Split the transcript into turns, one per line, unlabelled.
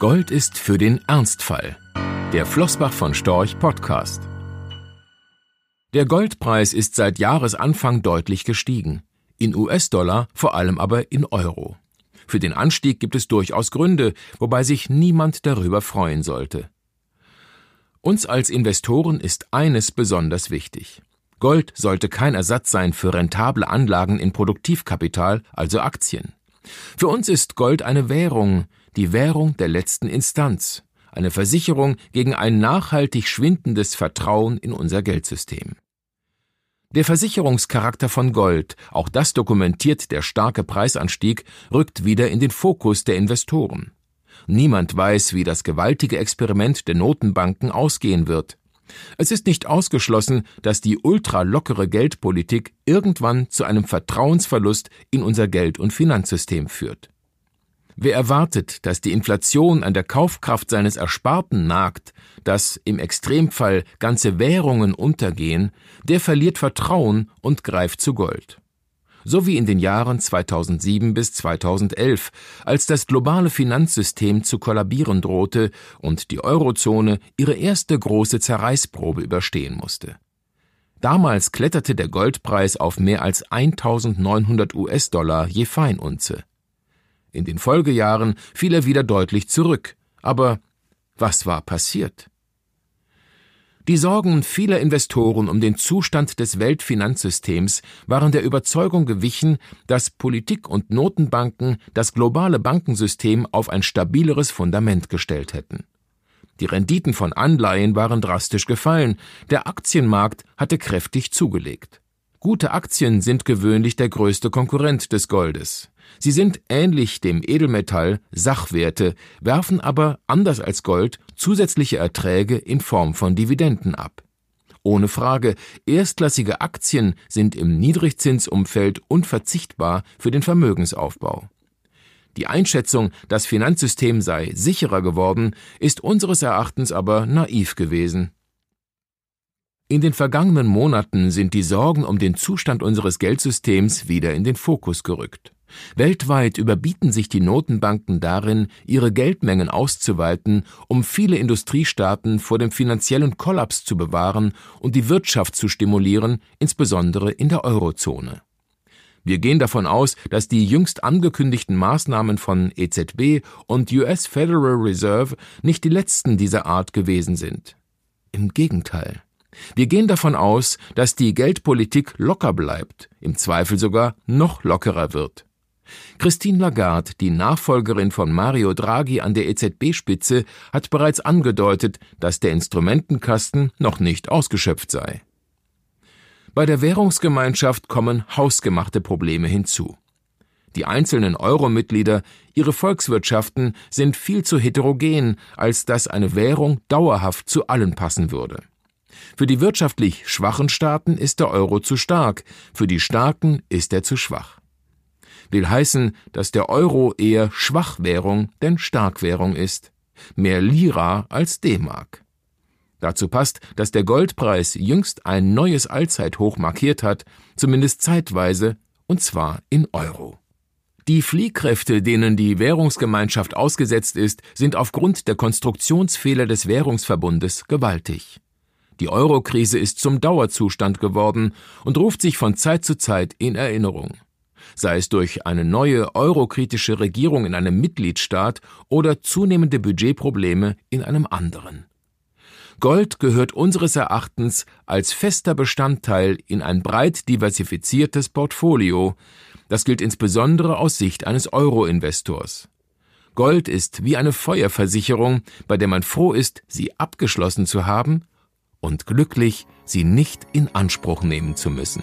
Gold ist für den Ernstfall. Der Flossbach von Storch Podcast. Der Goldpreis ist seit Jahresanfang deutlich gestiegen. In US-Dollar, vor allem aber in Euro. Für den Anstieg gibt es durchaus Gründe, wobei sich niemand darüber freuen sollte. Uns als Investoren ist eines besonders wichtig. Gold sollte kein Ersatz sein für rentable Anlagen in Produktivkapital, also Aktien. Für uns ist Gold eine Währung, die Währung der letzten Instanz, eine Versicherung gegen ein nachhaltig schwindendes Vertrauen in unser Geldsystem. Der Versicherungscharakter von Gold, auch das dokumentiert der starke Preisanstieg, rückt wieder in den Fokus der Investoren. Niemand weiß, wie das gewaltige Experiment der Notenbanken ausgehen wird. Es ist nicht ausgeschlossen, dass die ultralockere Geldpolitik irgendwann zu einem Vertrauensverlust in unser Geld- und Finanzsystem führt. Wer erwartet, dass die Inflation an der Kaufkraft seines Ersparten nagt, dass im Extremfall ganze Währungen untergehen, der verliert Vertrauen und greift zu Gold. So wie in den Jahren 2007 bis 2011, als das globale Finanzsystem zu kollabieren drohte und die Eurozone ihre erste große Zerreißprobe überstehen musste. Damals kletterte der Goldpreis auf mehr als 1900 US-Dollar je Feinunze. In den Folgejahren fiel er wieder deutlich zurück. Aber was war passiert? Die Sorgen vieler Investoren um den Zustand des Weltfinanzsystems waren der Überzeugung gewichen, dass Politik und Notenbanken das globale Bankensystem auf ein stabileres Fundament gestellt hätten. Die Renditen von Anleihen waren drastisch gefallen, der Aktienmarkt hatte kräftig zugelegt. Gute Aktien sind gewöhnlich der größte Konkurrent des Goldes. Sie sind ähnlich dem Edelmetall Sachwerte, werfen aber, anders als Gold, zusätzliche Erträge in Form von Dividenden ab. Ohne Frage, erstklassige Aktien sind im Niedrigzinsumfeld unverzichtbar für den Vermögensaufbau. Die Einschätzung, das Finanzsystem sei sicherer geworden, ist unseres Erachtens aber naiv gewesen. In den vergangenen Monaten sind die Sorgen um den Zustand unseres Geldsystems wieder in den Fokus gerückt. Weltweit überbieten sich die Notenbanken darin, ihre Geldmengen auszuweiten, um viele Industriestaaten vor dem finanziellen Kollaps zu bewahren und die Wirtschaft zu stimulieren, insbesondere in der Eurozone. Wir gehen davon aus, dass die jüngst angekündigten Maßnahmen von EZB und US Federal Reserve nicht die letzten dieser Art gewesen sind. Im Gegenteil. Wir gehen davon aus, dass die Geldpolitik locker bleibt, im Zweifel sogar noch lockerer wird. Christine Lagarde, die Nachfolgerin von Mario Draghi an der EZB-Spitze, hat bereits angedeutet, dass der Instrumentenkasten noch nicht ausgeschöpft sei. Bei der Währungsgemeinschaft kommen hausgemachte Probleme hinzu. Die einzelnen Euro-Mitglieder, ihre Volkswirtschaften sind viel zu heterogen, als dass eine Währung dauerhaft zu allen passen würde. Für die wirtschaftlich schwachen Staaten ist der Euro zu stark, für die starken ist er zu schwach will heißen, dass der Euro eher Schwachwährung denn Starkwährung ist, mehr Lira als D-Mark. Dazu passt, dass der Goldpreis jüngst ein neues Allzeithoch markiert hat, zumindest zeitweise, und zwar in Euro. Die Fliehkräfte, denen die Währungsgemeinschaft ausgesetzt ist, sind aufgrund der Konstruktionsfehler des Währungsverbundes gewaltig. Die Eurokrise ist zum Dauerzustand geworden und ruft sich von Zeit zu Zeit in Erinnerung sei es durch eine neue eurokritische Regierung in einem Mitgliedstaat oder zunehmende Budgetprobleme in einem anderen. Gold gehört unseres Erachtens als fester Bestandteil in ein breit diversifiziertes Portfolio. Das gilt insbesondere aus Sicht eines Euro-Investors. Gold ist wie eine Feuerversicherung, bei der man froh ist, sie abgeschlossen zu haben und glücklich, sie nicht in Anspruch nehmen zu müssen.